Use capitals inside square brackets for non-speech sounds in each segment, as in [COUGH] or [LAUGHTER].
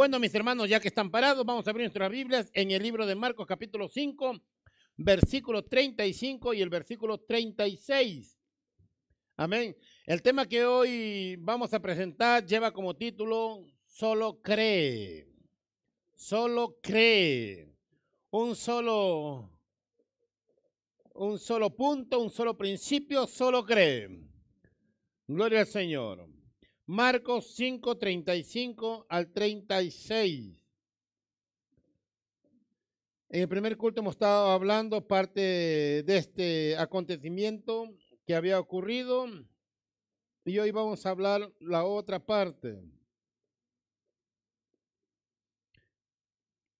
Bueno, mis hermanos, ya que están parados, vamos a abrir nuestras Biblias en el libro de Marcos capítulo 5, versículo 35 y el versículo 36. Amén. El tema que hoy vamos a presentar lleva como título Solo cree. Solo cree. Un solo un solo punto, un solo principio, solo cree. Gloria al Señor. Marcos 5, 35 al 36. En el primer culto hemos estado hablando parte de este acontecimiento que había ocurrido y hoy vamos a hablar la otra parte.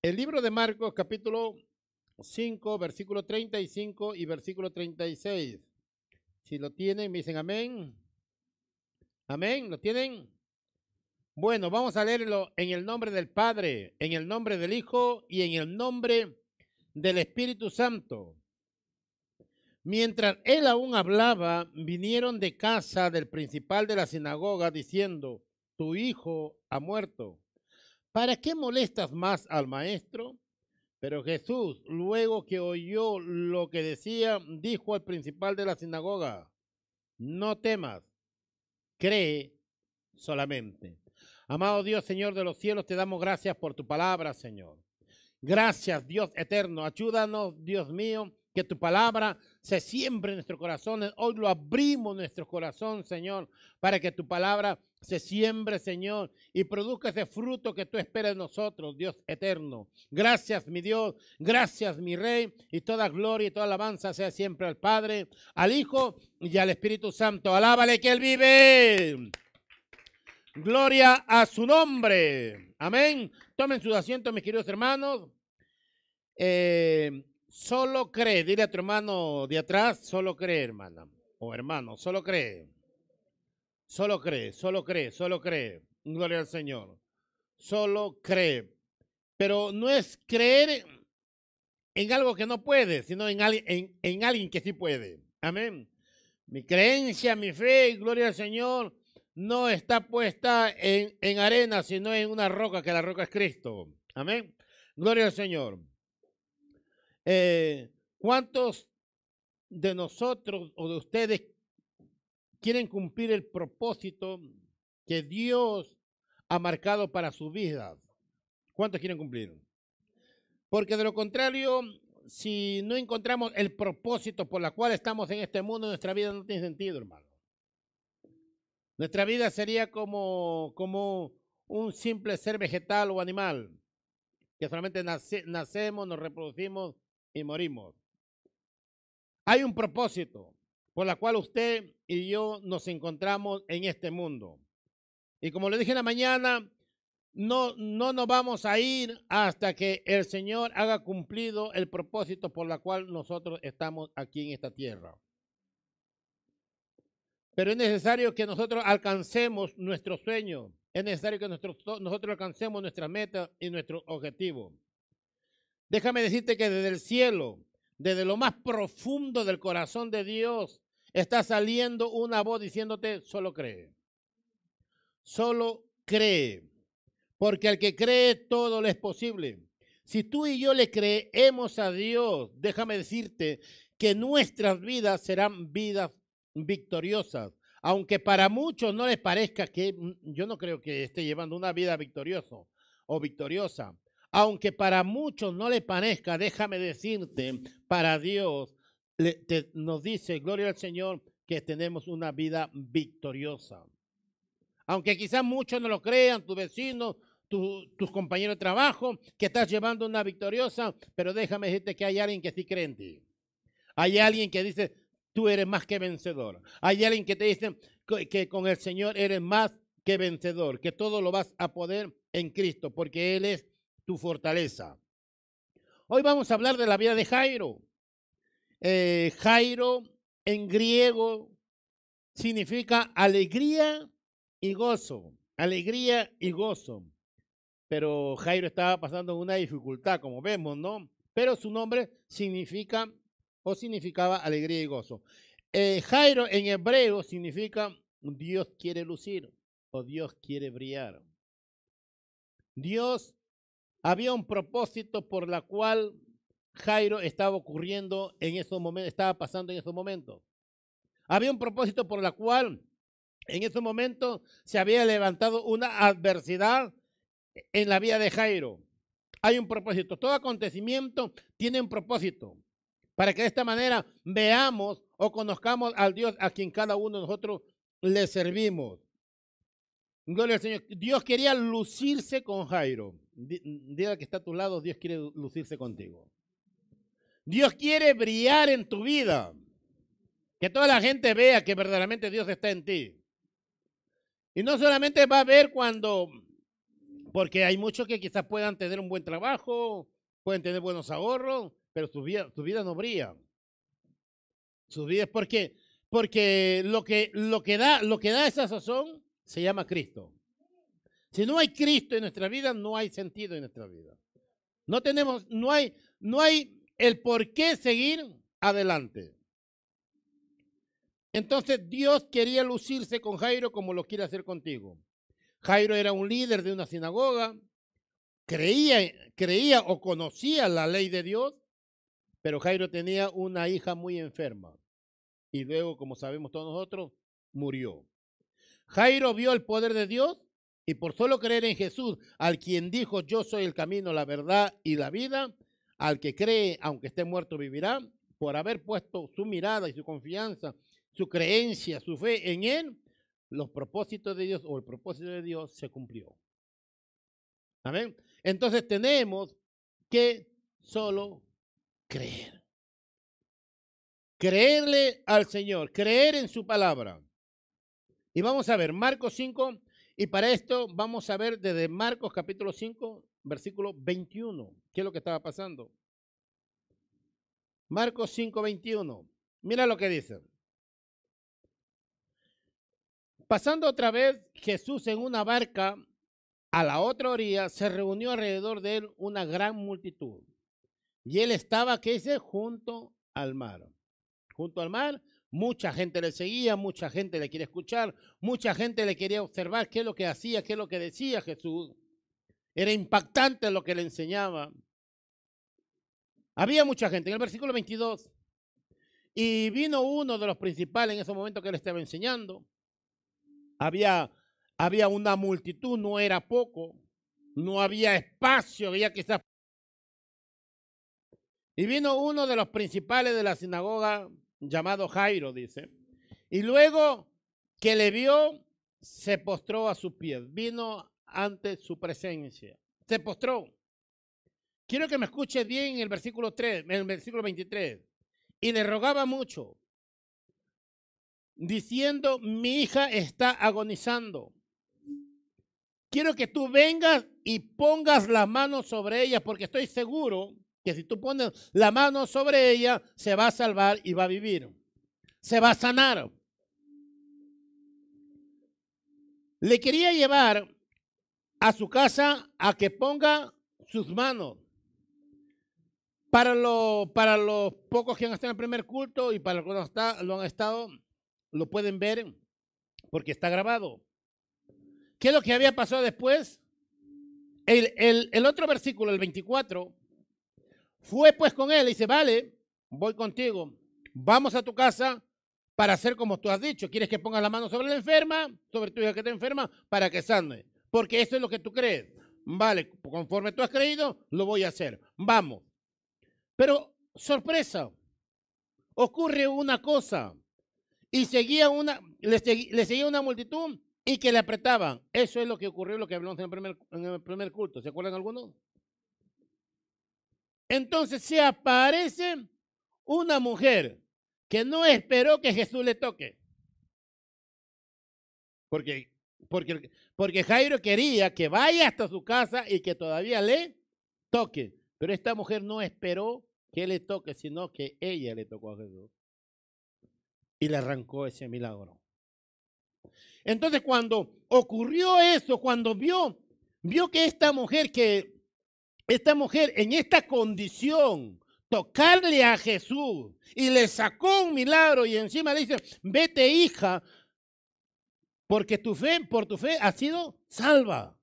El libro de Marcos capítulo 5, versículo 35 y versículo 36. Si lo tienen, me dicen amén. Amén, ¿lo tienen? Bueno, vamos a leerlo en el nombre del Padre, en el nombre del Hijo y en el nombre del Espíritu Santo. Mientras él aún hablaba, vinieron de casa del principal de la sinagoga diciendo, tu hijo ha muerto. ¿Para qué molestas más al maestro? Pero Jesús, luego que oyó lo que decía, dijo al principal de la sinagoga, no temas cree solamente. Amado Dios, Señor de los cielos, te damos gracias por tu palabra, Señor. Gracias, Dios eterno. Ayúdanos, Dios mío, que tu palabra se siembre en nuestros corazones. Hoy lo abrimos nuestro corazón, Señor, para que tu palabra se siembre, Señor, y produzca ese fruto que tú esperas de nosotros, Dios eterno. Gracias, mi Dios, gracias, mi Rey, y toda gloria y toda alabanza sea siempre al Padre, al Hijo y al Espíritu Santo. Alábale que Él vive. Gloria a su nombre. Amén. Tomen su asiento, mis queridos hermanos. Eh, solo cree, dile a tu hermano de atrás, solo cree, hermana. O hermano, solo cree. Solo cree, solo cree, solo cree. Gloria al Señor. Solo cree. Pero no es creer en algo que no puede, sino en, en, en alguien que sí puede. Amén. Mi creencia, mi fe, gloria al Señor, no está puesta en, en arena, sino en una roca, que la roca es Cristo. Amén. Gloria al Señor. Eh, ¿Cuántos de nosotros o de ustedes quieren cumplir el propósito que Dios ha marcado para su vida. ¿Cuántos quieren cumplir? Porque de lo contrario, si no encontramos el propósito por la cual estamos en este mundo, nuestra vida no tiene sentido, hermano. Nuestra vida sería como, como un simple ser vegetal o animal, que solamente nacemos, nos reproducimos y morimos. Hay un propósito por la cual usted y yo nos encontramos en este mundo. Y como le dije en la mañana, no, no nos vamos a ir hasta que el Señor haga cumplido el propósito por la cual nosotros estamos aquí en esta tierra. Pero es necesario que nosotros alcancemos nuestro sueño. Es necesario que nosotros, nosotros alcancemos nuestra meta y nuestro objetivo. Déjame decirte que desde el cielo desde lo más profundo del corazón de Dios, está saliendo una voz diciéndote, solo cree. Solo cree. Porque al que cree todo le es posible. Si tú y yo le creemos a Dios, déjame decirte que nuestras vidas serán vidas victoriosas. Aunque para muchos no les parezca que yo no creo que esté llevando una vida victoriosa o victoriosa. Aunque para muchos no le parezca, déjame decirte, para Dios nos dice, gloria al Señor, que tenemos una vida victoriosa. Aunque quizás muchos no lo crean, tus vecinos, tus compañeros de trabajo, que estás llevando una victoriosa, pero déjame decirte que hay alguien que sí cree en ti. Hay alguien que dice, tú eres más que vencedor. Hay alguien que te dice que con el Señor eres más que vencedor, que todo lo vas a poder en Cristo, porque Él es tu fortaleza. Hoy vamos a hablar de la vida de Jairo. Eh, Jairo en griego significa alegría y gozo, alegría y gozo. Pero Jairo estaba pasando una dificultad, como vemos, ¿no? Pero su nombre significa o significaba alegría y gozo. Eh, Jairo en hebreo significa Dios quiere lucir o Dios quiere brillar. Dios había un propósito por la cual Jairo estaba ocurriendo en esos momentos, estaba pasando en esos momentos. Había un propósito por la cual en esos momentos se había levantado una adversidad en la vida de Jairo. Hay un propósito. Todo acontecimiento tiene un propósito. Para que de esta manera veamos o conozcamos al Dios a quien cada uno de nosotros le servimos. Gloria al Señor. Dios quería lucirse con Jairo. Diga que está a tu lado, Dios quiere lucirse contigo. Dios quiere brillar en tu vida. Que toda la gente vea que verdaderamente Dios está en ti. Y no solamente va a ver cuando, porque hay muchos que quizás puedan tener un buen trabajo, pueden tener buenos ahorros, pero su vida, su vida no brilla. Su vida es porque, porque lo que, lo que da, lo que da esa sazón se llama Cristo. Si no hay Cristo en nuestra vida, no hay sentido en nuestra vida. No tenemos, no hay, no hay el por qué seguir adelante. Entonces Dios quería lucirse con Jairo como lo quiere hacer contigo. Jairo era un líder de una sinagoga, creía, creía o conocía la ley de Dios, pero Jairo tenía una hija muy enferma y luego, como sabemos todos nosotros, murió. Jairo vio el poder de Dios y por solo creer en Jesús, al quien dijo yo soy el camino, la verdad y la vida, al que cree, aunque esté muerto, vivirá, por haber puesto su mirada y su confianza su creencia, su fe en Él, los propósitos de Dios o el propósito de Dios se cumplió. Amén. Entonces tenemos que solo creer. Creerle al Señor, creer en su palabra. Y vamos a ver Marcos 5, y para esto vamos a ver desde Marcos capítulo 5, versículo 21, qué es lo que estaba pasando. Marcos 5, 21. Mira lo que dice. Pasando otra vez Jesús en una barca a la otra orilla, se reunió alrededor de él una gran multitud. Y él estaba, ¿qué dice? Junto al mar. Junto al mar, mucha gente le seguía, mucha gente le quería escuchar, mucha gente le quería observar qué es lo que hacía, qué es lo que decía Jesús. Era impactante lo que le enseñaba. Había mucha gente. En el versículo 22. Y vino uno de los principales en ese momento que él estaba enseñando había, había una multitud, no era poco, no había espacio, había quizás... Y vino uno de los principales de la sinagoga llamado Jairo, dice, y luego que le vio, se postró a sus pies, vino ante su presencia, se postró. Quiero que me escuche bien en el versículo 3, en el versículo 23. Y le rogaba mucho diciendo, mi hija está agonizando. Quiero que tú vengas y pongas la mano sobre ella, porque estoy seguro que si tú pones la mano sobre ella, se va a salvar y va a vivir. Se va a sanar. Le quería llevar a su casa a que ponga sus manos. Para, lo, para los pocos que han estado en el primer culto y para los que lo han estado, lo pueden ver porque está grabado. ¿Qué es lo que había pasado después? El, otro versículo, el 24, fue pues con él y dice, vale, voy contigo, vamos a tu casa para hacer como tú has dicho. ¿Quieres que ponga la mano sobre la enferma, sobre tu hija que está enferma, para que sane? Porque eso es lo que tú crees. Vale, conforme tú has creído, lo voy a hacer. Vamos. Pero, sorpresa, ocurre una cosa y seguía una, le, seguía una multitud y que le apretaban. Eso es lo que ocurrió, lo que hablamos en el primer, en el primer culto. ¿Se acuerdan algunos? Entonces se aparece una mujer que no esperó que Jesús le toque. Porque, porque, porque Jairo quería que vaya hasta su casa y que todavía le toque. Pero esta mujer no esperó que le toque, sino que ella le tocó a Jesús y le arrancó ese milagro. Entonces cuando ocurrió eso, cuando vio, vio que esta mujer, que esta mujer en esta condición, tocarle a Jesús y le sacó un milagro y encima le dice, vete hija, porque tu fe, por tu fe, ha sido salva.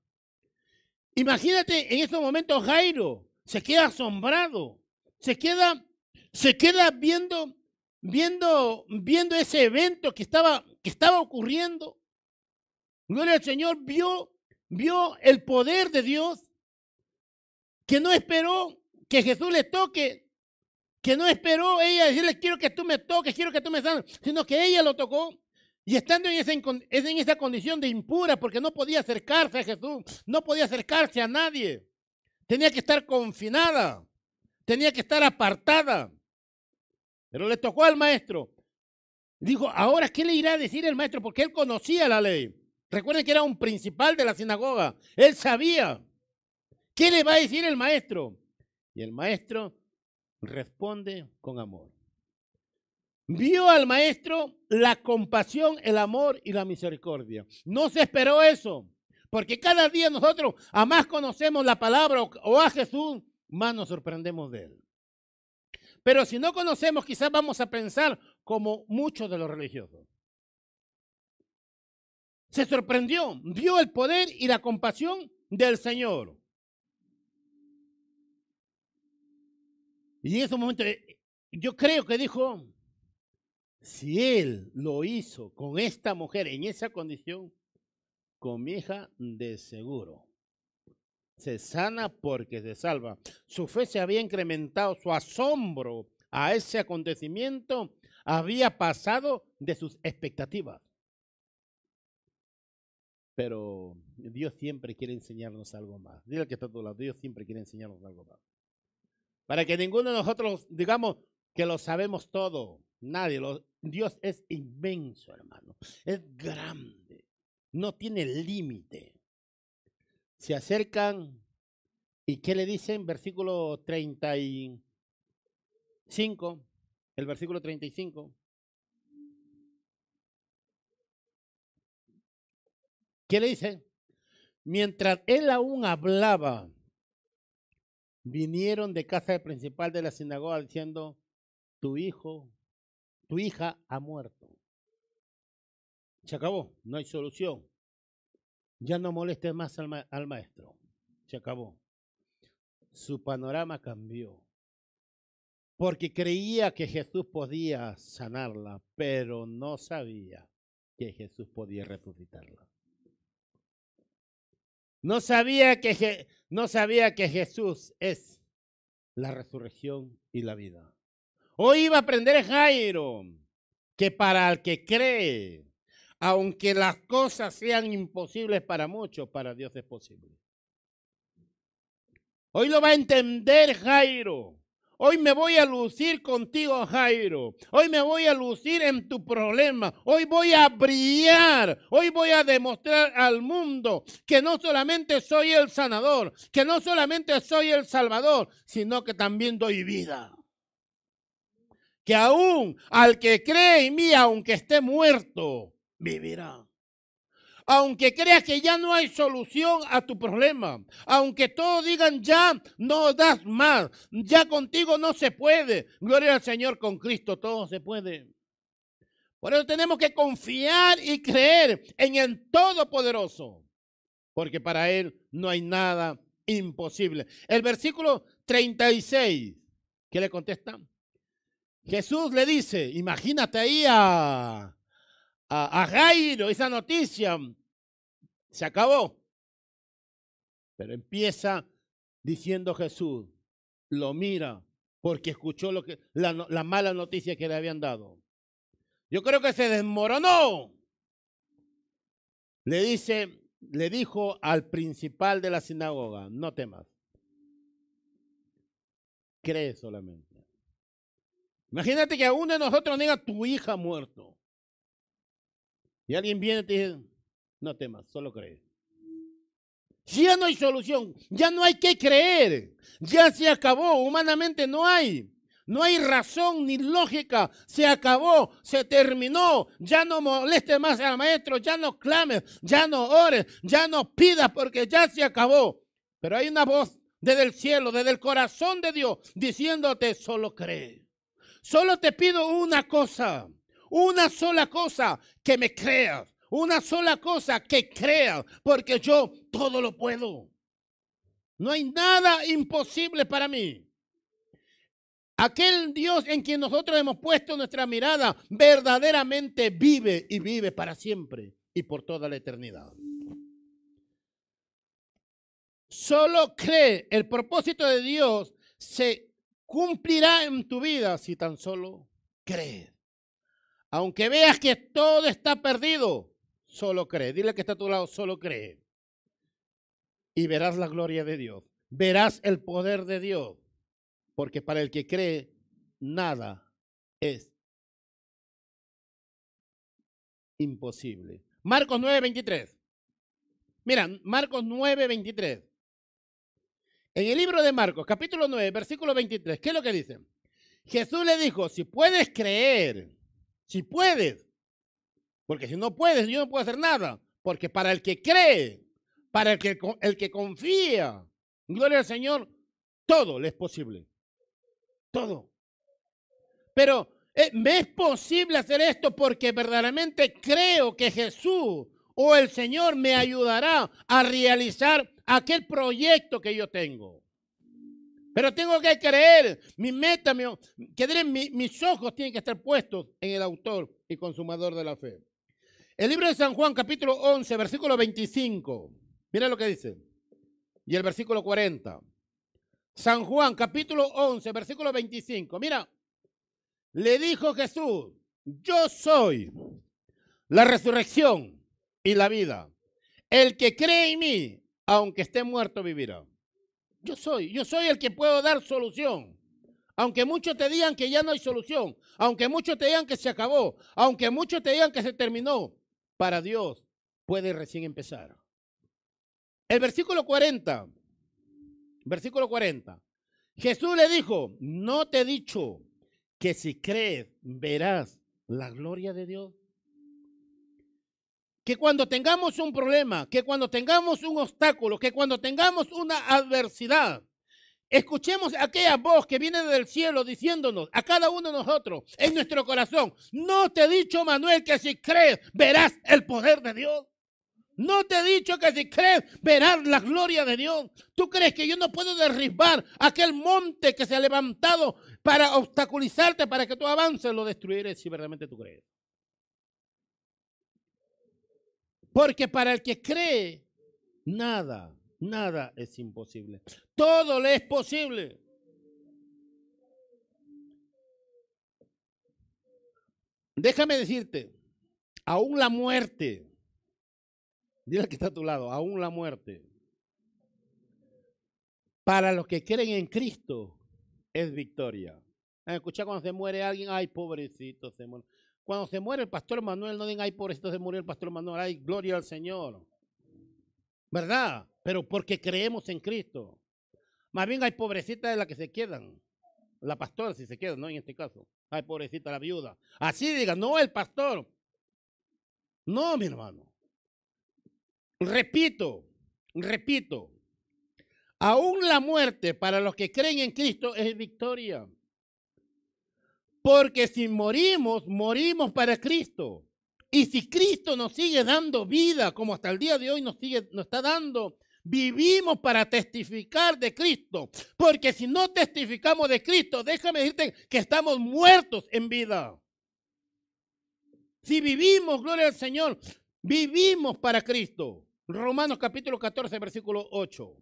Imagínate en estos momentos Jairo se queda asombrado, se queda, se queda viendo, viendo, viendo ese evento que estaba, que estaba ocurriendo. Gloria al Señor, vio, vio el poder de Dios, que no esperó que Jesús le toque, que no esperó ella decirle, quiero que tú me toques, quiero que tú me sanes, sino que ella lo tocó. Y estando en esa, en esa condición de impura, porque no podía acercarse a Jesús, no podía acercarse a nadie, tenía que estar confinada, tenía que estar apartada. Pero le tocó al maestro. Dijo, ahora, ¿qué le irá a decir el maestro? Porque él conocía la ley. Recuerden que era un principal de la sinagoga. Él sabía. ¿Qué le va a decir el maestro? Y el maestro responde con amor vio al maestro la compasión, el amor y la misericordia. No se esperó eso, porque cada día nosotros a más conocemos la palabra o a Jesús, más nos sorprendemos de él. Pero si no conocemos, quizás vamos a pensar como muchos de los religiosos. Se sorprendió, vio el poder y la compasión del Señor. Y en ese momento eh, yo creo que dijo, si él lo hizo con esta mujer en esa condición, con mi hija de seguro. Se sana porque se salva. Su fe se había incrementado, su asombro a ese acontecimiento había pasado de sus expectativas. Pero Dios siempre quiere enseñarnos algo más. Dile que está a tu lado, Dios siempre quiere enseñarnos algo más. Para que ninguno de nosotros digamos que lo sabemos todo. Nadie, lo, Dios es inmenso, hermano. Es grande. No tiene límite. Se acercan y ¿qué le dicen? Versículo 35. El versículo 35. ¿Qué le dice? Mientras él aún hablaba, vinieron de casa del principal de la sinagoga diciendo, tu hijo tu hija ha muerto. Se acabó, no hay solución. Ya no molestes más al, maestro. Se acabó. Su panorama cambió. Porque creía que Jesús podía sanarla, pero no sabía que Jesús podía resucitarla. No sabía que, no sabía que Jesús es la resurrección y la vida. Hoy iba a aprender Jairo que para el que cree, aunque las cosas sean imposibles para muchos, para Dios es posible. Hoy lo va a entender Jairo. Hoy me voy a lucir contigo, Jairo. Hoy me voy a lucir en tu problema. Hoy voy a brillar. Hoy voy a demostrar al mundo que no solamente soy el sanador, que no solamente soy el salvador, sino que también doy vida que aún al que cree en mí, aunque esté muerto, vivirá. Aunque creas que ya no hay solución a tu problema, aunque todos digan ya no das más, ya contigo no se puede. Gloria al Señor con Cristo, todo se puede. Por eso tenemos que confiar y creer en el Todopoderoso, porque para Él no hay nada imposible. El versículo 36, ¿qué le contesta? Jesús le dice, imagínate ahí a, a, Jairo, esa noticia, se acabó. Pero empieza diciendo Jesús, lo mira porque escuchó lo que, la, la mala noticia que le habían dado. Yo creo que se desmoronó. Le dice, le dijo al principal de la sinagoga, no temas. Cree solamente. Imagínate que a uno de nosotros diga tu hija muerto. Y alguien viene y te dice, no temas, solo cree. Ya no hay solución, ya no hay que creer, ya se acabó, humanamente no hay. No hay razón ni lógica. Se acabó, se terminó. Ya no moleste más al maestro, ya no clames, ya no ores, ya no pidas porque ya se acabó. Pero hay una voz desde el cielo, desde el corazón de Dios, diciéndote, solo cree. Solo te pido una cosa, una sola cosa, que me creas, una sola cosa que creas, porque yo todo lo puedo. No hay nada imposible para mí. Aquel Dios en quien nosotros hemos puesto nuestra mirada verdaderamente vive y vive para siempre y por toda la eternidad. Solo cree, el propósito de Dios se cumplirá en tu vida si tan solo crees. Aunque veas que todo está perdido, solo cree. Dile que está a tu lado, solo cree. Y verás la gloria de Dios. Verás el poder de Dios porque para el que cree, nada es imposible. Marcos 9:23. Mira, Marcos 9:23. En el libro de Marcos, capítulo 9, versículo 23, ¿qué es lo que dice? Jesús le dijo, si puedes creer, si puedes, porque si no puedes, yo no puedo hacer nada, porque para el que cree, para el que, el que confía, gloria al Señor, todo le es posible todo. Pero eh, me es posible hacer esto porque verdaderamente creo que Jesús o el Señor me ayudará a realizar aquel proyecto que yo tengo. Pero tengo que creer, mi meta, mi, mis ojos tienen que estar puestos en el autor y consumador de la fe. El libro de San Juan, capítulo 11, versículo 25. Mira lo que dice. Y el versículo 40. San Juan capítulo 11, versículo 25. Mira, le dijo Jesús, yo soy la resurrección y la vida. El que cree en mí, aunque esté muerto, vivirá. Yo soy, yo soy el que puedo dar solución. Aunque muchos te digan que ya no hay solución, aunque muchos te digan que se acabó, aunque muchos te digan que se terminó, para Dios puede recién empezar. El versículo 40 versículo 40. Jesús le dijo, no te he dicho que si crees verás la gloria de Dios. Que cuando tengamos un problema, que cuando tengamos un obstáculo, que cuando tengamos una adversidad, escuchemos aquella voz que viene del cielo diciéndonos a cada uno de nosotros en nuestro corazón, no te he dicho Manuel que si crees verás el poder de Dios. No te he dicho que si crees verás la gloria de Dios. ¿Tú crees que yo no puedo derribar aquel monte que se ha levantado para obstaculizarte, para que tú avances? Lo destruiré si verdaderamente tú crees. Porque para el que cree, nada, nada es imposible. Todo le es posible. Déjame decirte, aún la muerte Dile que está a tu lado, aún la muerte. Para los que creen en Cristo es victoria. Escucha cuando se muere alguien, ay, pobrecito, se muere. Cuando se muere el pastor Manuel, no digan, ay, pobrecito, se murió el pastor Manuel, ay, gloria al Señor. ¿Verdad? Pero porque creemos en Cristo. Más bien hay pobrecitas de las que se quedan. La pastora si se queda, ¿no? En este caso. Ay, pobrecita la viuda. Así diga, no el pastor. No, mi hermano. Repito, repito, aún la muerte para los que creen en Cristo es victoria. Porque si morimos, morimos para Cristo. Y si Cristo nos sigue dando vida, como hasta el día de hoy nos, sigue, nos está dando, vivimos para testificar de Cristo. Porque si no testificamos de Cristo, déjame decirte que estamos muertos en vida. Si vivimos, gloria al Señor, vivimos para Cristo. Romanos capítulo 14, versículo 8.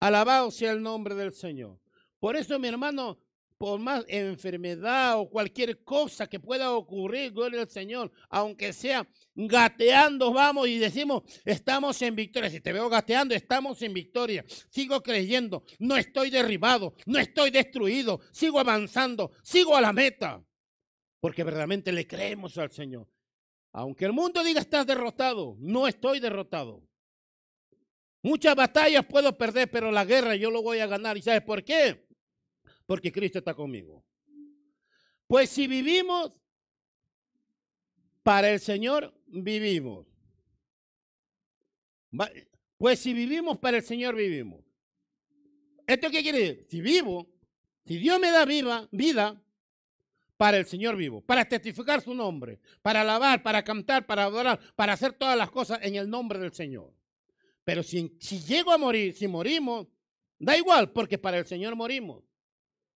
Alabado sea el nombre del Señor. Por eso, mi hermano, por más enfermedad o cualquier cosa que pueda ocurrir, gloria al Señor, aunque sea gateando, vamos y decimos, estamos en victoria. Si te veo gateando, estamos en victoria. Sigo creyendo, no estoy derribado, no estoy destruido, sigo avanzando, sigo a la meta, porque verdaderamente le creemos al Señor. Aunque el mundo diga estás derrotado, no estoy derrotado. Muchas batallas puedo perder, pero la guerra yo lo voy a ganar. ¿Y sabes por qué? Porque Cristo está conmigo. Pues si vivimos para el Señor, vivimos. Pues si vivimos para el Señor, vivimos. ¿Esto qué quiere decir? Si vivo, si Dios me da vida, para el Señor vivo, para testificar su nombre, para alabar, para cantar, para adorar, para hacer todas las cosas en el nombre del Señor. Pero si, si llego a morir, si morimos, da igual, porque para el Señor morimos.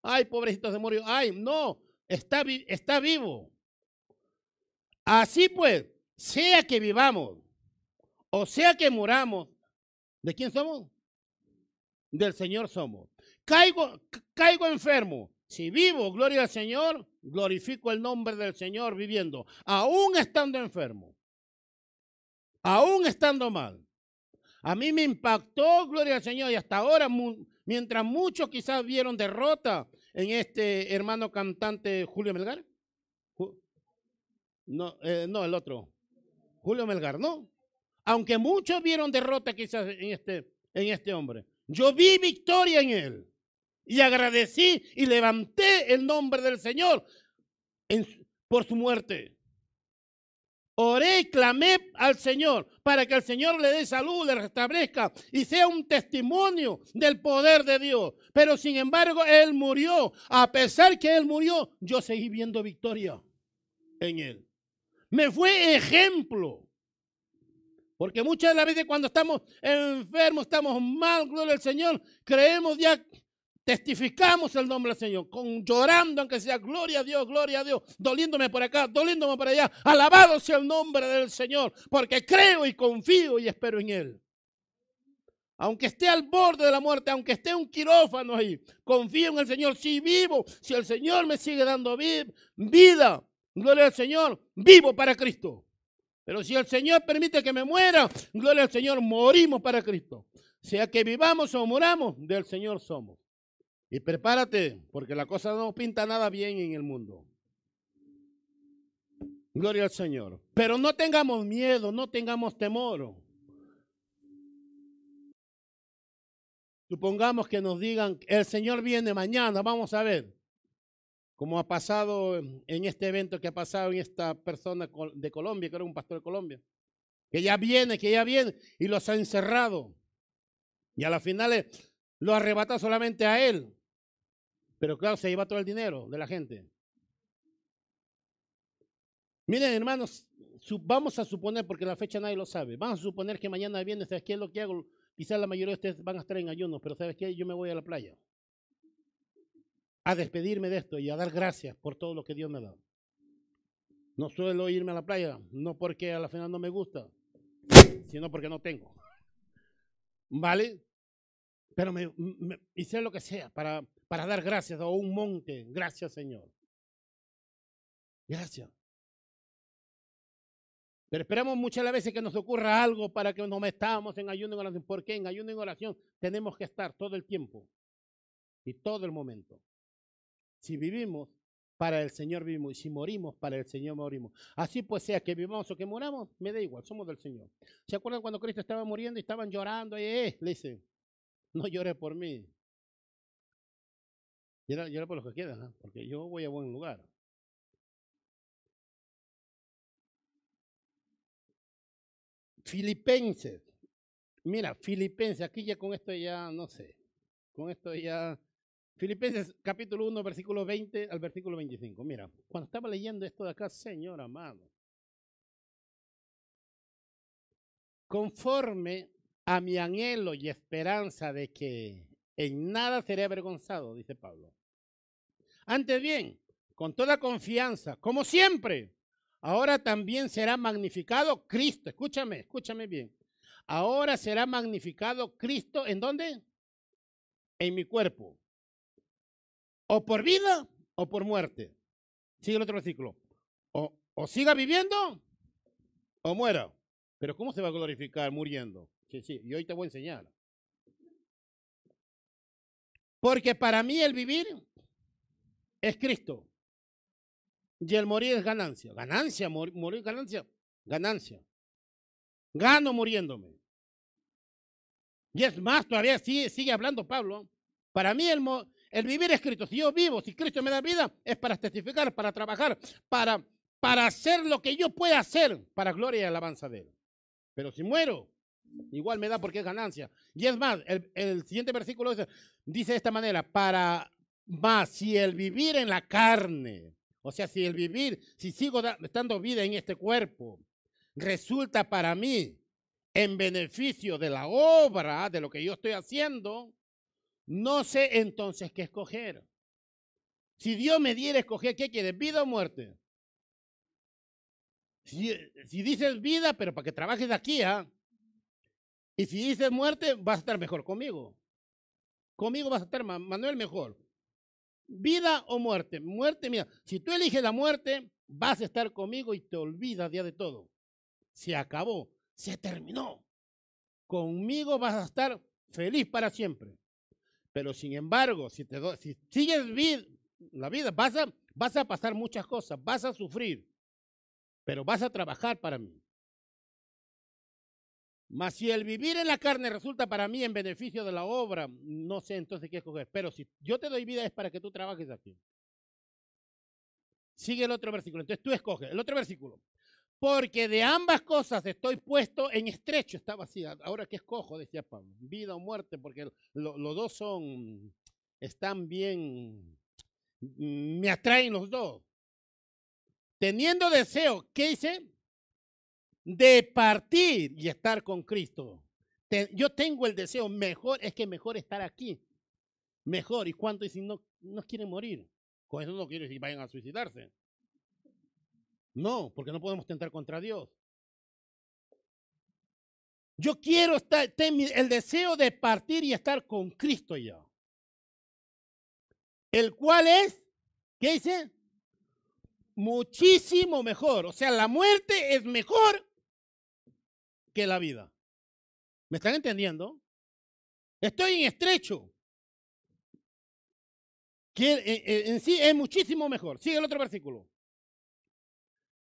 Ay, pobrecito se murió. Ay, no, está, está vivo. Así pues, sea que vivamos o sea que muramos, ¿de quién somos? Del Señor somos. Caigo, caigo enfermo. Si vivo, gloria al Señor, glorifico el nombre del Señor viviendo, aún estando enfermo, aún estando mal. A mí me impactó, gloria al Señor, y hasta ahora, mientras muchos quizás vieron derrota en este hermano cantante Julio Melgar. No, eh, no, el otro. Julio Melgar, ¿no? Aunque muchos vieron derrota quizás en este, en este hombre. Yo vi victoria en él. Y agradecí y levanté el nombre del Señor por su muerte. Oré y clamé al Señor para que el Señor le dé salud, le restablezca y sea un testimonio del poder de Dios. Pero sin embargo, Él murió. A pesar que Él murió, yo seguí viendo victoria en Él. Me fue ejemplo. Porque muchas de las veces cuando estamos enfermos, estamos mal, gloria al Señor, creemos ya testificamos el nombre del Señor, con llorando, aunque sea gloria a Dios, gloria a Dios, doliéndome por acá, doliéndome por allá, alabado sea el nombre del Señor, porque creo y confío y espero en Él. Aunque esté al borde de la muerte, aunque esté un quirófano ahí, confío en el Señor. Si vivo, si el Señor me sigue dando vida, gloria al Señor, vivo para Cristo. Pero si el Señor permite que me muera, gloria al Señor, morimos para Cristo. Sea que vivamos o moramos, del Señor somos. Y prepárate, porque la cosa no pinta nada bien en el mundo. Gloria al Señor. Pero no tengamos miedo, no tengamos temor. Supongamos que nos digan, el Señor viene mañana, vamos a ver. Como ha pasado en este evento que ha pasado en esta persona de Colombia, que era un pastor de Colombia. Que ya viene, que ya viene, y los ha encerrado. Y a la final lo arrebata solamente a él. Pero claro, se lleva todo el dinero de la gente. Miren, hermanos, vamos a suponer, porque la fecha nadie lo sabe, vamos a suponer que mañana viene, ¿sabes qué es lo que hago? Quizás la mayoría de ustedes van a estar en ayuno, pero ¿sabes qué? Yo me voy a la playa a despedirme de esto y a dar gracias por todo lo que Dios me ha dado. No suelo irme a la playa, no porque a la final no me gusta, sino porque no tengo. [LAUGHS] ¿Vale? Pero me, hice lo que sea para, para dar gracias a un monte. Gracias, Señor. Gracias. Pero esperamos muchas veces que nos ocurra algo para que nos metamos en ayuno y oración. ¿Por qué? En ayuno y oración tenemos que estar todo el tiempo y todo el momento. Si vivimos, para el Señor vivimos. Y si morimos, para el Señor morimos. Así pues, sea que vivamos o que moramos, me da igual, somos del Señor. ¿Se acuerdan cuando Cristo estaba muriendo y estaban llorando? Y, eh, le dice, no llore por mí. Llore, por lo que queda, ¿eh? porque yo voy a buen lugar. Filipenses. Mira, Filipenses, aquí ya con esto ya, no sé, con esto ya... Filipenses capítulo 1, versículo 20 al versículo 25. Mira, cuando estaba leyendo esto de acá, Señor amado, conforme a mi anhelo y esperanza de que en nada seré avergonzado, dice Pablo. Antes bien, con toda confianza, como siempre, ahora también será magnificado Cristo. Escúchame, escúchame bien. Ahora será magnificado Cristo en dónde? En mi cuerpo. O por vida o por muerte. Sigue el otro versículo. O, siga viviendo o muera. Pero ¿cómo se va a glorificar muriendo? Y hoy te voy a enseñar. Porque para mí el vivir es Cristo. Y el morir es ganancia. Ganancia, morir, ganancia, ganancia. Gano muriéndome. Y es más, todavía sigue, sigue hablando Pablo. Para mí el, el vivir es Cristo. Si yo vivo, si Cristo me da vida, es para testificar, para trabajar, para, para hacer lo que yo pueda hacer para gloria y alabanza de Él. Pero si muero, igual me da porque es ganancia. Y es más, el, siguiente versículo dice, dice de esta manera, para más, si el vivir en la carne, o sea, si el vivir, si sigo dando vida en este cuerpo, resulta para mí en beneficio de la obra, de lo que yo estoy haciendo, no sé entonces qué escoger. Si Dios me diera escoger, ¿qué quiere? ¿Vida o muerte? Si, dices vida, pero para que trabajes aquí, ¿ah? Y si dices muerte, vas a estar mejor conmigo. Conmigo vas a estar, Manuel, mejor. Vida o muerte. Muerte, mira, si tú eliges la muerte, vas a estar conmigo y te olvidas ya de todo. Se acabó, se terminó. Conmigo vas a estar feliz para siempre. Pero sin embargo, si, te si sigues la vida, vas a, vas a pasar muchas cosas, vas a sufrir, pero vas a trabajar para mí. Mas si el vivir en la carne resulta para mí en beneficio de la obra, no sé entonces qué escoger. Pero si yo te doy vida es para que tú trabajes aquí. Sigue el otro versículo. Entonces tú escoges. El otro versículo. Porque de ambas cosas estoy puesto en estrecho. Estaba así. Ahora que escojo, decía Pablo. Vida o muerte, porque los dos son, están bien, me atraen los dos. Teniendo deseo, ¿qué hice? De partir y estar con Cristo. yo tengo el deseo, mejor es que mejor estar aquí. Mejor. ¿Y cuánto si no, no quieren morir? Con eso no quiero decir vayan a suicidarse. No, porque no podemos tentar contra Dios. Yo quiero estar, el deseo de partir y estar con Cristo ya. El cual es, ¿qué dice? Muchísimo mejor. O sea, la muerte es mejor que la vida. ¿Me están entendiendo? Estoy en estrecho. Que eh, eh, en, sí es muchísimo mejor. Sigue el otro versículo.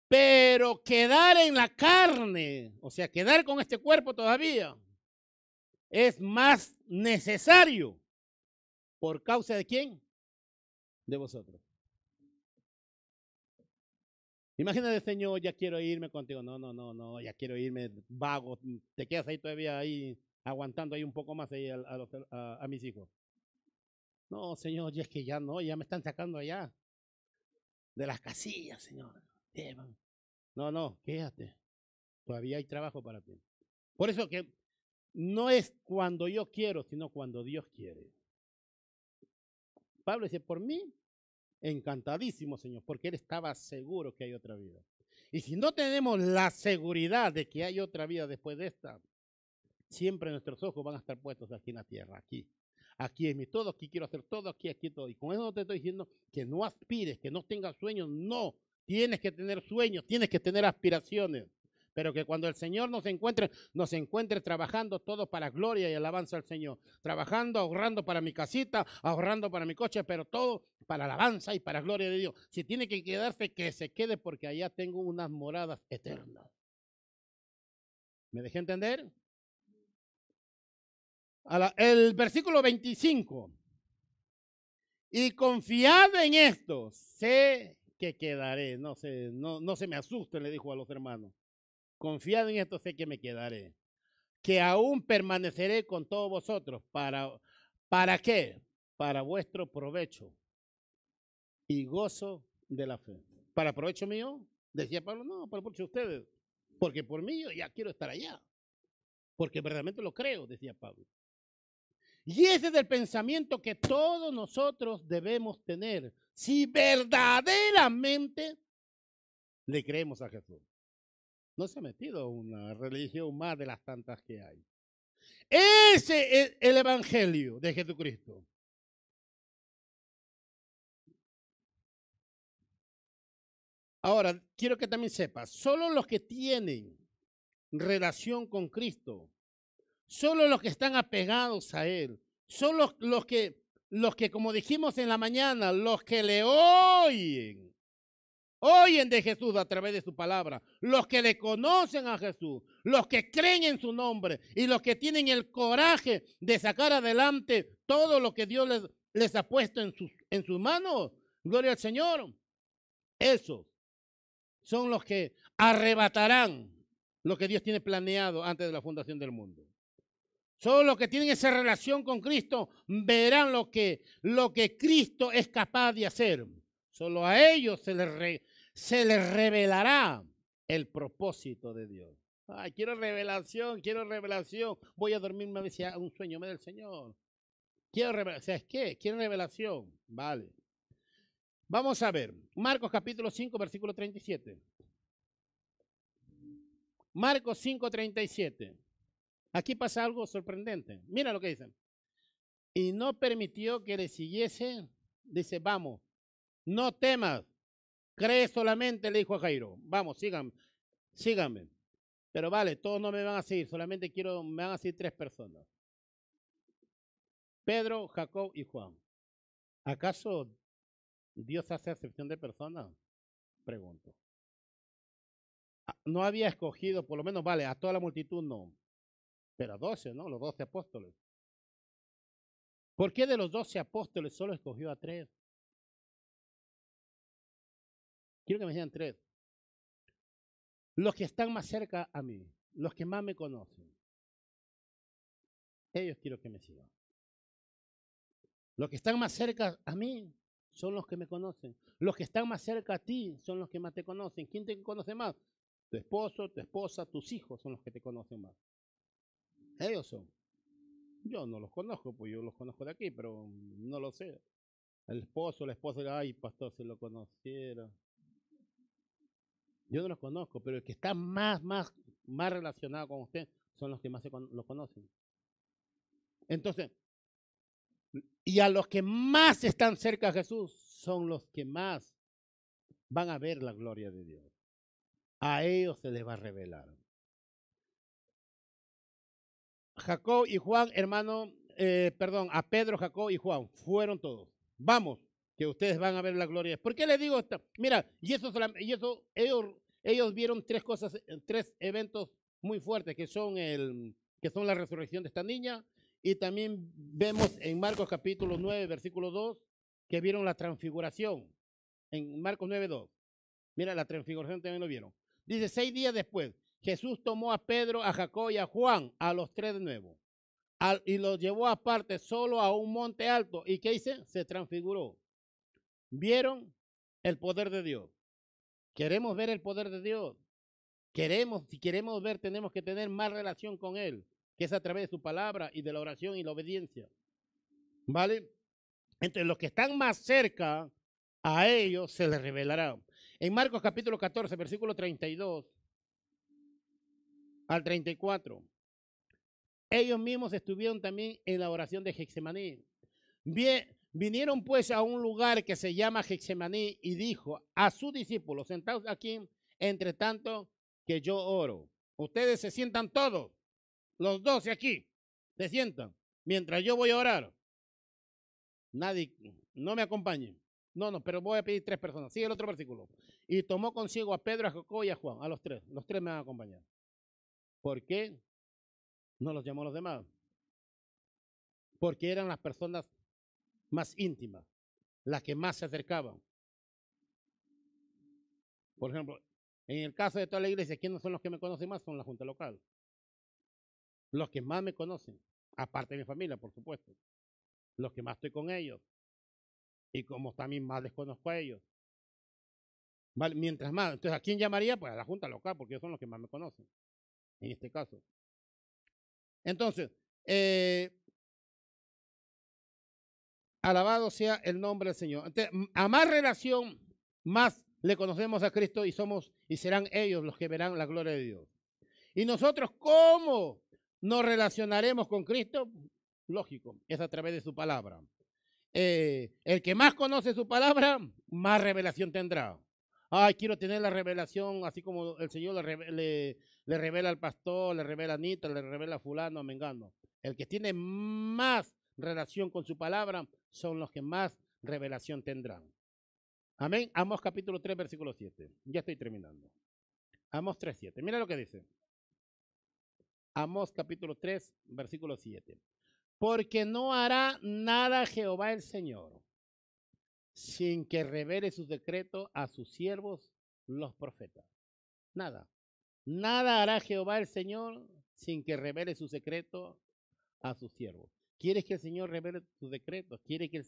Pero quedar en la carne, o sea, quedar con este cuerpo todavía, es más necesario. ¿Por causa de quién? De vosotros. Imagínate, Señor, ya quiero irme contigo. No, no, no, no, ya quiero irme vago. Te quedas ahí todavía ahí aguantando ahí un poco más ahí a, mis hijos. No, Señor, ya es que ya no, ya me están sacando allá de las casillas, Señor. No, no, quédate. Todavía hay trabajo para ti. Por eso que no es cuando yo quiero, sino cuando Dios quiere. Pablo dice, por mí encantadísimo, Señor, porque Él estaba seguro que hay otra vida. Y si no tenemos la seguridad de que hay otra vida después de esta, siempre nuestros ojos van a estar puestos aquí en la tierra, aquí. Aquí es mi todo, aquí quiero hacer todo, aquí, aquí todo. Y con eso no te estoy diciendo que no aspires, que no tengas sueños, no. Tienes que tener sueños, tienes que tener aspiraciones pero que cuando el Señor nos encuentre, nos encuentre trabajando todo para gloria y alabanza al Señor, trabajando, ahorrando para mi casita, ahorrando para mi coche, pero todo para alabanza y para gloria de Dios. Si tiene que quedarse, que se quede porque allá tengo unas moradas eternas. ¿Me dejé entender? el versículo 25. Y confiado en esto, sé que quedaré. No se, no, no se me asusten, le dijo a los hermanos. Confiado en esto sé que me quedaré, que aún permaneceré con todos vosotros. ¿Para, ¿Para qué? Para vuestro provecho y gozo de la fe. ¿Para provecho mío? Decía Pablo, no, para provecho de ustedes. Porque por mí yo ya quiero estar allá. Porque verdaderamente lo creo, decía Pablo. Y ese es el pensamiento que todos nosotros debemos tener si verdaderamente le creemos a Jesús no se ha metido una religión más de las tantas que hay. Ese es el Evangelio de Jesucristo. Ahora, quiero que también sepas, solo los que tienen relación con Cristo, solo los que están apegados a Él, solo los que, los que, como dijimos en la mañana, los que le oyen, oyen de Jesús a través de su palabra, los que le conocen a Jesús, los que creen en su nombre y los que tienen el coraje de sacar adelante todo lo que Dios les, ha puesto en sus, manos, gloria al Señor, esos son los que arrebatarán lo que Dios tiene planeado antes de la fundación del mundo. Solo los que tienen esa relación con Cristo verán lo que, lo que Cristo es capaz de hacer. Solo a ellos se les, se les revelará el propósito de Dios. Ay, quiero revelación, quiero revelación. Voy a dormirme a hay un sueño me del Señor. Quiero revelación. ¿Sabes qué? Quiero revelación. Vale. Vamos a ver. Marcos capítulo 5, versículo 37. Marcos 5, 37. Aquí pasa algo sorprendente. Mira lo que dicen. Y no permitió que le siguiese. Dice, vamos, no temas. Cree solamente, le dijo a Jairo. Vamos, síganme. Síganme. Pero vale, todos no me van a seguir. Solamente quiero, me van a seguir tres personas. Pedro, Jacob y Juan. ¿Acaso Dios hace excepción de personas? Pregunto. Ah, no había escogido, por lo menos, vale, a toda la multitud no, pero a doce, ¿no? Los doce apóstoles. ¿Por qué de los doce apóstoles solo escogió a tres? Quiero que me digan tres. Los que están más cerca a mí, los que más me conocen. Ellos quiero que me sigan. Los que están más cerca a mí son los que me conocen. Los que están más cerca a ti son los que más te conocen. ¿Quién te conoce más? Tu esposo, tu esposa, tus hijos son los que te conocen más. Ellos son. Yo no los conozco, pues yo los conozco de aquí, pero no lo sé. El esposo, la esposa, ay, pastor, si lo conociera. Yo no los conozco, pero el que está más, más, más relacionado con usted son los que más lo conocen. Entonces, y a los que más están cerca a Jesús son los que más van a ver la gloria de Dios. A ellos se les va a revelar. Jacob y Juan, hermano, eh, perdón, a Pedro, Jacob y Juan, fueron todos. Vamos, que ustedes van a ver la gloria. ¿Por qué les digo esto? Mira, y eso, y eso ellos, ellos vieron tres cosas, tres eventos muy fuertes, que son, el, que son la resurrección de esta niña, y también vemos en Marcos capítulo 9, versículo 2, que vieron la transfiguración. En Marcos 9, 2. Mira, la transfiguración también lo vieron. Dice, seis días después, Jesús tomó a Pedro, a Jacob y a Juan, a los tres de nuevo, y los llevó aparte solo a un monte alto. ¿Y qué hice? Se transfiguró. ¿Vieron el poder de Dios? Queremos ver el poder de Dios. Queremos, si queremos ver, tenemos que tener más relación con Él, que es a través de su palabra y de la oración y la obediencia. ¿Vale? Entre los que están más cerca, a ellos se les revelará. En Marcos capítulo 14, versículo 32 al 34. Ellos mismos estuvieron también en la oración de Gexemaní. Vinieron pues a un lugar que se llama Gexemaní y dijo a sus discípulos, sentados aquí, entre tanto que yo oro. Ustedes se sientan todos, los doce aquí, se sientan, mientras yo voy a orar. Nadie, no me acompañen. No, no, pero voy a pedir tres personas. Sigue el otro versículo. Y tomó consigo a Pedro, a Jacob y a Juan, a los tres. Los tres me van a acompañar. ¿Por qué no los llamó los demás? Porque eran las personas más íntimas, las que más se acercaban. Por ejemplo, en el caso de toda la iglesia, ¿quiénes son los que me conocen más? Son la junta local. Los que más me conocen, aparte de mi familia, por supuesto. Los que más estoy con ellos. Y como también más les conozco a ellos. Mientras más, entonces, ¿a quién llamaría? Pues a la junta local, porque ellos son los que más me conocen en este caso. Entonces, eh, alabado sea el nombre del Señor. a más relación, más le conocemos a Cristo y somos y serán ellos los que verán la gloria de Dios. Y nosotros, ¿cómo nos relacionaremos con Cristo? Lógico, es a través de su palabra. Eh, el que más conoce su palabra, más revelación tendrá. Ay, quiero tener la revelación, así como el Señor le, le, revela al pastor, le revela a Anita, le revela a fulano, a Mengano. El que tiene más relación con su palabra son los que más revelación tendrán. Amén. Amos capítulo 3, versículo 7. Ya estoy terminando. Amos 3, 7. Mira lo que dice. Amos capítulo 3, versículo 7. Porque no hará nada Jehová el Señor sin que revele su decreto a sus siervos, los profetas. Nada. Nada hará Jehová el Señor sin que revele su secreto a sus siervos. ¿Quieres que el Señor revele su decreto? ¿Quieres que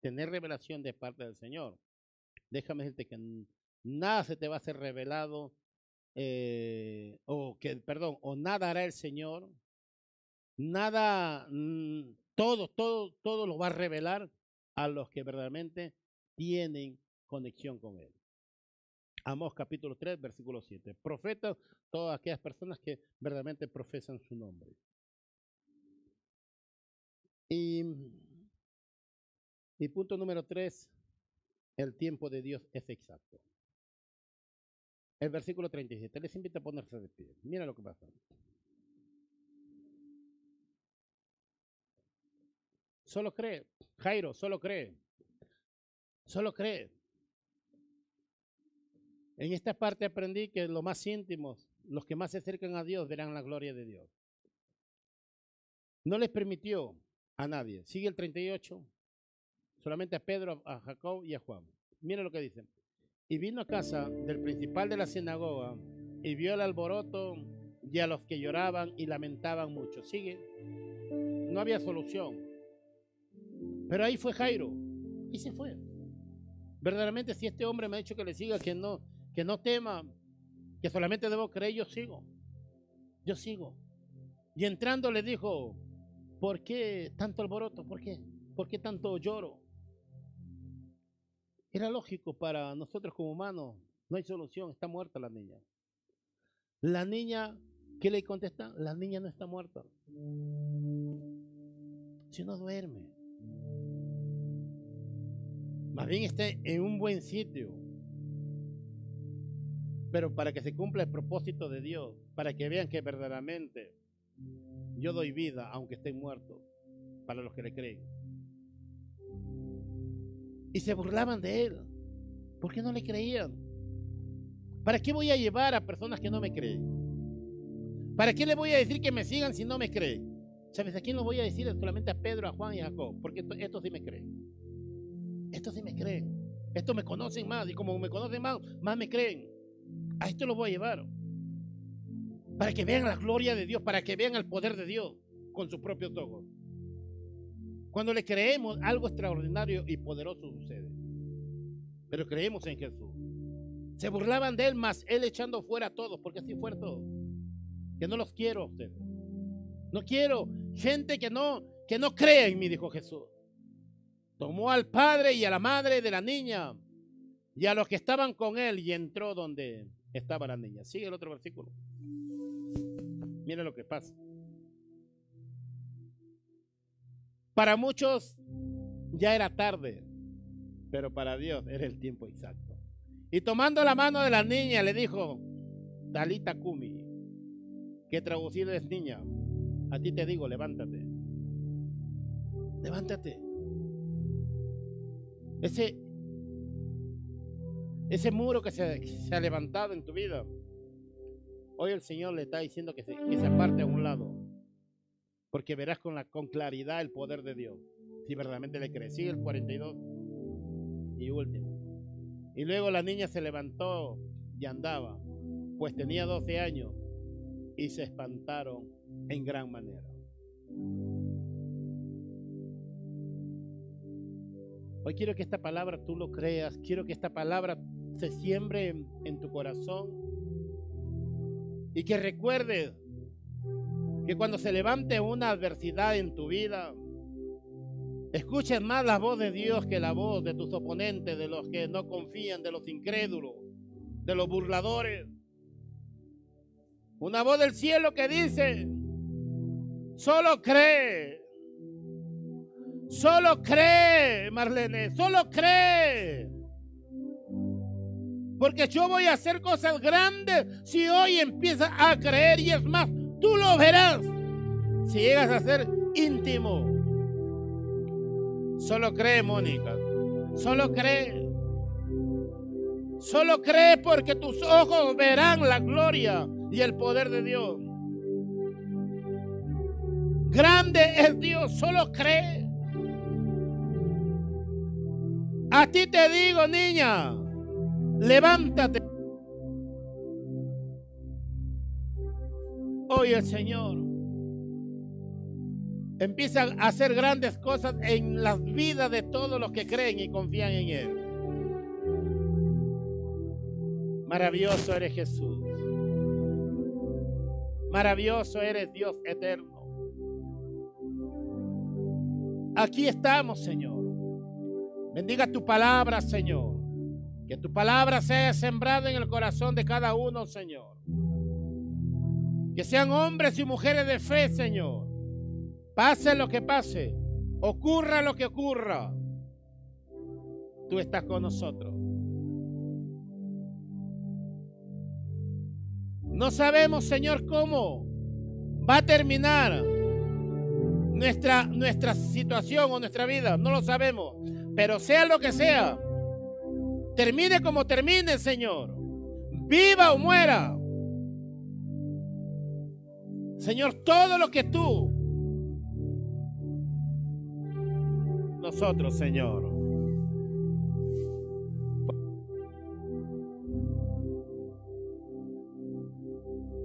tener revelación de parte del Señor? Déjame decirte que nada se te va a ser revelado eh, o que, perdón, o nada hará el Señor, nada, todo, todo, todo lo va a revelar a los que verdaderamente tienen conexión con Él. Amos capítulo 3, versículo 7. Profetas, todas aquellas personas que verdaderamente profesan su nombre. Y, y punto número 3, el tiempo de Dios es exacto. El versículo 37. Les invito a ponerse de pie. Mira lo que pasa. Solo cree. Jairo, solo cree. Solo cree. En esta parte aprendí que los más íntimos, los que más se acercan a Dios, verán la gloria de Dios. No les permitió a nadie. Sigue el 38. Solamente a Pedro, a Jacob y a Juan. Mira lo que dicen. Y vino a casa del principal de la sinagoga y vio el alboroto y a los que lloraban y lamentaban mucho. Sigue. No había solución. Pero ahí fue Jairo y se fue. Verdaderamente, si este hombre me ha dicho que le siga, que no, que no tema, que solamente debo creer, yo sigo. Yo sigo. Y entrando le dijo, ¿por qué tanto alboroto? ¿Por qué? ¿Por qué tanto lloro? Era lógico para nosotros como humanos, no hay solución, está muerta la niña. La niña, ¿qué le contesta? La niña no está muerta. Si no duerme. Más bien está en un buen sitio. Pero para que se cumpla el propósito de Dios, para que vean que verdaderamente yo doy vida aunque estén muertos, para los que le creen. Y se burlaban de él. ¿Por qué no le creían? ¿Para qué voy a llevar a personas que no me creen? ¿Para qué le voy a decir que me sigan si no me creen? ¿Sabes a quién lo voy a decir? Solamente a Pedro, a Juan y a Jacob. Porque estos sí me creen. Estos sí me creen. Estos me conocen más. Y como me conocen más, más me creen. A esto lo voy a llevar. Para que vean la gloria de Dios. Para que vean el poder de Dios con sus propios ojos. Cuando le creemos, algo extraordinario y poderoso sucede. Pero creemos en Jesús. Se burlaban de él, más él echando fuera a todos, porque así fue todo. Que no los quiero a ustedes. No quiero gente que no, que no cree en mí, dijo Jesús. Tomó al padre y a la madre de la niña y a los que estaban con él y entró donde estaba la niña. Sigue el otro versículo. Mira lo que pasa. Para muchos ya era tarde, pero para Dios era el tiempo exacto. Y tomando la mano de la niña le dijo, Dalita Kumi, que traducido es niña, a ti te digo, levántate. Levántate. Ese, ese muro que se, se, ha levantado en tu vida, hoy el Señor le está diciendo que se, se aparte a un lado porque verás con, la, con claridad el poder de Dios, si verdaderamente le crees. El 42 y último. Y luego la niña se levantó y andaba, pues tenía 12 años, y se espantaron en gran manera. Hoy quiero que esta palabra tú lo creas, quiero que esta palabra se siembre en tu corazón y que recuerdes que cuando se levante una adversidad en tu vida, escuches más la voz de Dios que la voz de tus oponentes, de los que no confían, de los incrédulos, de los burladores. Una voz del cielo que dice, solo cree, solo cree, Marlene, solo cree. Porque yo voy a hacer cosas grandes si hoy empiezas a creer y es más, Tú lo verás si llegas a ser íntimo. Solo cree, Mónica. Solo cree. Solo cree porque tus ojos verán la gloria y el poder de Dios. Grande es Dios, solo cree. A ti te digo, niña, levántate. hoy el Señor empieza a hacer grandes cosas en las vidas de todos los que creen y confían en Él. Maravilloso eres Jesús. Maravilloso eres Dios eterno. Aquí estamos, Señor. Bendiga tu palabra, Señor. Que tu palabra sea sembrada en el corazón de cada uno, Señor. Que sean hombres y mujeres de fe, Señor. Pase lo que pase. Ocurra lo que ocurra. Tú estás con nosotros. No sabemos, Señor, cómo va a terminar nuestra, nuestra situación o nuestra vida. No lo sabemos. Pero sea lo que sea, termine como termine, Señor. Viva o muera. Señor, todo lo que tú, nosotros, Señor.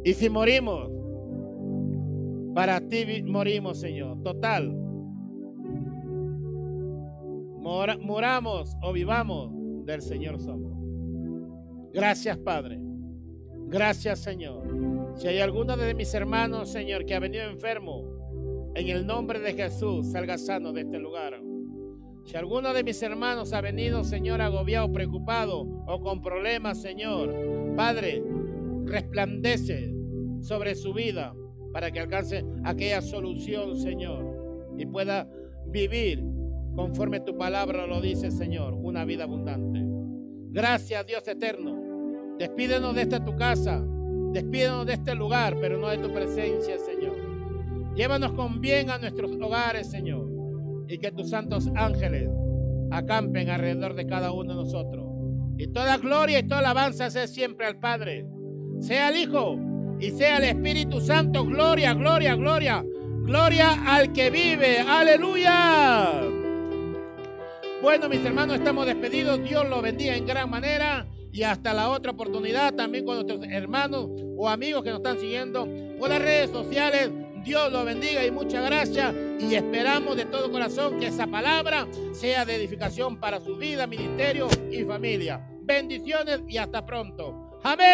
Y si morimos, para ti morimos, Señor. Total. moramos o vivamos, del Señor somos. Gracias, Padre. Gracias, Señor. Si hay alguno de mis hermanos, Señor, que ha venido enfermo, en el nombre de Jesús, salga sano de este lugar. Si alguno de mis hermanos ha venido, Señor, agobiado, preocupado o con problemas, Señor, Padre, resplandece sobre su vida para que alcance aquella solución, Señor, y pueda vivir conforme tu palabra lo dice, Señor, una vida abundante. Gracias, Dios eterno. Despídenos de esta tu casa, despídenos de este lugar, pero no de tu presencia, Señor. Llévanos con bien a nuestros hogares, Señor, y que tus santos ángeles acampen alrededor de cada uno de nosotros. Y toda gloria y toda alabanza sea siempre al Padre, sea al Hijo y sea el Espíritu Santo. Gloria, gloria, gloria. Gloria al que vive. Aleluya. Bueno, mis hermanos, estamos despedidos. Dios los bendiga en gran manera. Y hasta la otra oportunidad también con nuestros hermanos o amigos que nos están siguiendo por las redes sociales. Dios los bendiga y muchas gracias. Y esperamos de todo corazón que esa palabra sea de edificación para su vida, ministerio y familia. Bendiciones y hasta pronto. Amén.